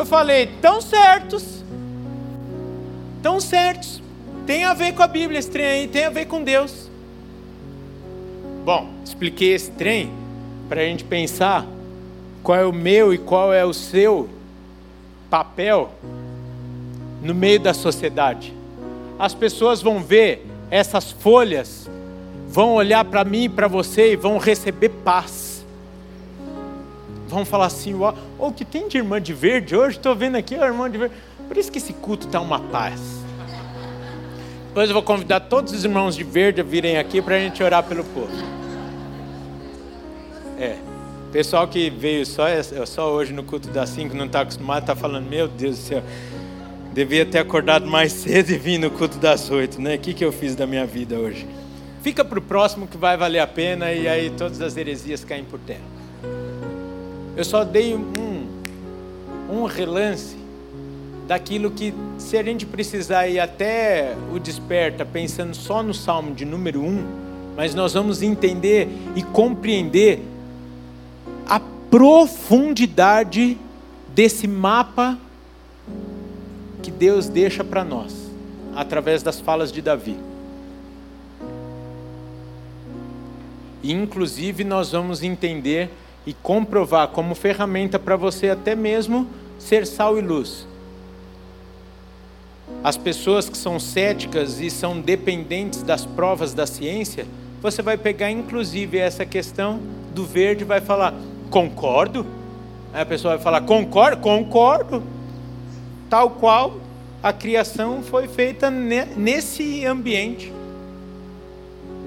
Eu falei, tão certos, tão certos. Tem a ver com a Bíblia esse trem aí, tem a ver com Deus. Bom, expliquei esse trem para a gente pensar qual é o meu e qual é o seu papel no meio da sociedade. As pessoas vão ver essas folhas, vão olhar para mim e para você e vão receber paz. Vão falar assim: o oh, que tem de irmã de verde hoje? Estou vendo aqui a irmã de verde. Por isso que esse culto está uma paz. Depois eu vou convidar todos os irmãos de verde a virem aqui para a gente orar pelo povo. É. Pessoal que veio só, só hoje no culto das 5, não está acostumado, está falando, meu Deus do céu, devia ter acordado mais cedo e vir no culto das 8, né? O que, que eu fiz da minha vida hoje? Fica para o próximo que vai valer a pena e aí todas as heresias caem por terra. Eu só dei um, um relance daquilo que, se a gente precisar ir até o desperta pensando só no salmo de número 1, mas nós vamos entender e compreender a profundidade desse mapa que Deus deixa para nós, através das falas de Davi. E, inclusive, nós vamos entender e comprovar como ferramenta para você até mesmo ser sal e luz as pessoas que são céticas e são dependentes das provas da ciência, você vai pegar inclusive essa questão do verde e vai falar, concordo? Aí a pessoa vai falar, concordo, concordo. Tal qual a criação foi feita nesse ambiente.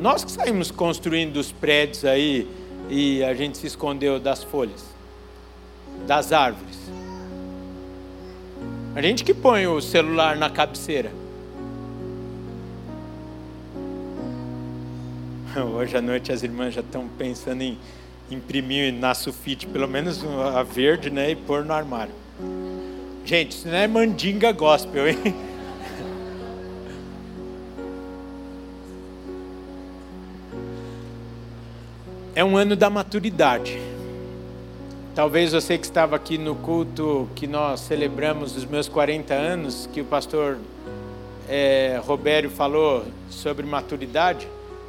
Nós que saímos construindo os prédios aí e a gente se escondeu das folhas, das árvores. A gente que põe o celular na cabeceira. Hoje à noite as irmãs já estão pensando em imprimir na sulfite, pelo menos a verde, né? E pôr no armário. Gente, isso não é mandinga gospel, hein? É um ano da maturidade. Talvez você que estava aqui no culto que nós celebramos os meus 40 anos, que o pastor é, Robério falou sobre maturidade,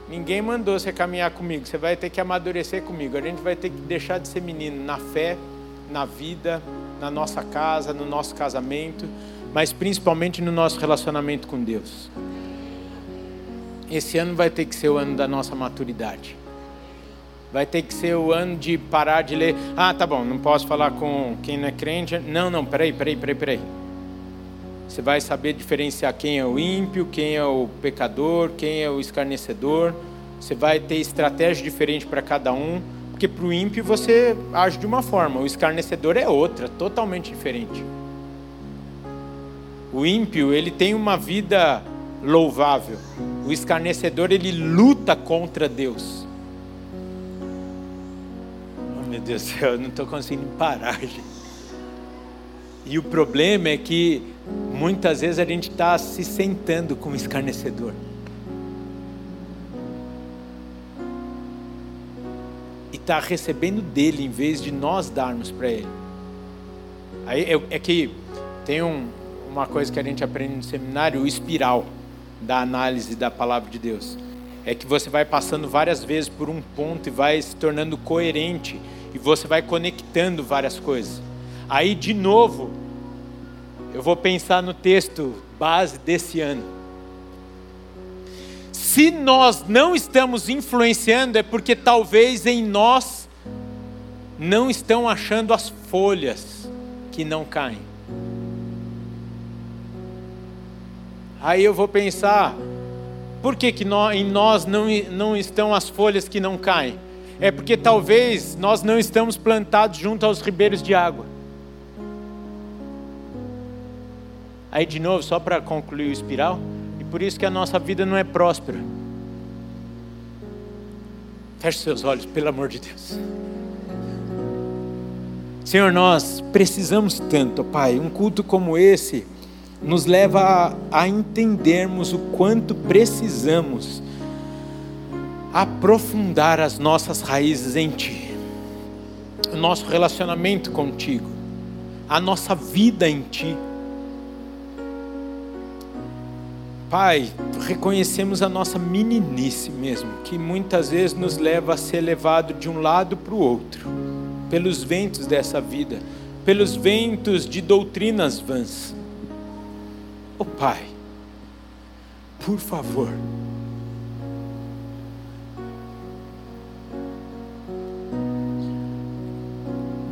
ninguém mandou você caminhar comigo, você vai ter que amadurecer comigo. A gente vai ter que deixar de ser menino na fé, na vida, na nossa casa, no nosso casamento, mas principalmente no nosso relacionamento com Deus. Esse ano vai ter que ser o ano da nossa maturidade. Vai ter que ser o ano de parar de ler. Ah, tá bom, não posso falar com quem não é crente. Não, não, peraí, peraí, peraí, peraí. Você vai saber diferenciar quem é o ímpio, quem é o pecador, quem é o escarnecedor. Você vai ter estratégia diferente para cada um, porque para o ímpio você age de uma forma, o escarnecedor é outra, totalmente diferente. O ímpio, ele tem uma vida louvável. O escarnecedor, ele luta contra Deus. Meu Deus do céu, eu não estou conseguindo parar. E o problema é que muitas vezes a gente está se sentando com o escarnecedor. E está recebendo dele em vez de nós darmos para ele. Aí é, é que tem um, uma coisa que a gente aprende no seminário, o espiral da análise da palavra de Deus. É que você vai passando várias vezes por um ponto e vai se tornando coerente e você vai conectando várias coisas. Aí, de novo, eu vou pensar no texto base desse ano. Se nós não estamos influenciando, é porque talvez em nós não estão achando as folhas que não caem. Aí eu vou pensar, por que, que nós, em nós não, não estão as folhas que não caem? É porque talvez nós não estamos plantados junto aos ribeiros de água. Aí de novo, só para concluir o espiral, e por isso que a nossa vida não é próspera. Feche seus olhos, pelo amor de Deus. Senhor, nós precisamos tanto, Pai, um culto como esse nos leva a, a entendermos o quanto precisamos aprofundar as nossas raízes em Ti, o nosso relacionamento contigo, a nossa vida em Ti. Pai, reconhecemos a nossa meninice mesmo, que muitas vezes nos leva a ser levado de um lado para o outro, pelos ventos dessa vida, pelos ventos de doutrinas vãs. Oh Pai, por favor,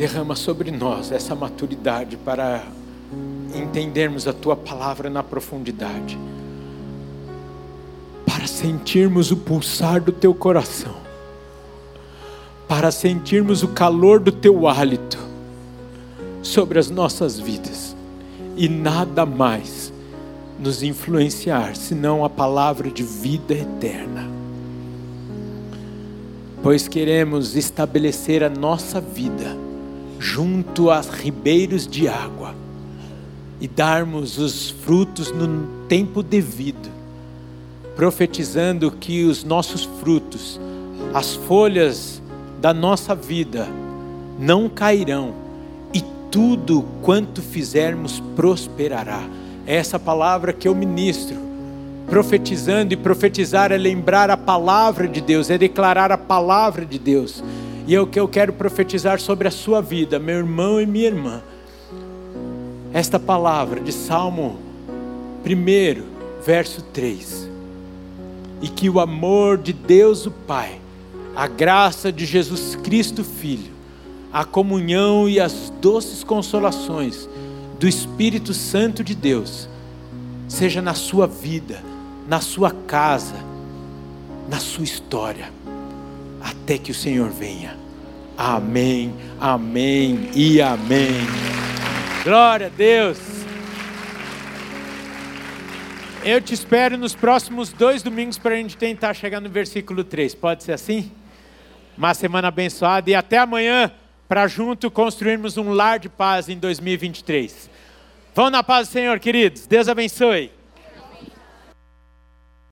derrama sobre nós essa maturidade para entendermos a tua palavra na profundidade, para sentirmos o pulsar do teu coração, para sentirmos o calor do teu hálito sobre as nossas vidas e nada mais nos influenciar, senão a palavra de vida eterna. Pois queremos estabelecer a nossa vida junto a ribeiros de água e darmos os frutos no tempo devido, profetizando que os nossos frutos, as folhas da nossa vida, não cairão e tudo quanto fizermos prosperará é essa palavra que eu ministro. Profetizando e profetizar é lembrar a palavra de Deus, é declarar a palavra de Deus. E é o que eu quero profetizar sobre a sua vida, meu irmão e minha irmã. Esta palavra de Salmo 1, verso 3. E que o amor de Deus o Pai, a graça de Jesus Cristo Filho, a comunhão e as doces consolações do Espírito Santo de Deus, seja na sua vida, na sua casa, na sua história, até que o Senhor venha. Amém, amém e amém. Glória a Deus. Eu te espero nos próximos dois domingos para a gente tentar chegar no versículo 3. Pode ser assim? Uma semana abençoada e até amanhã para junto construirmos um lar de paz em 2023. Vão na paz do Senhor, queridos. Deus abençoe.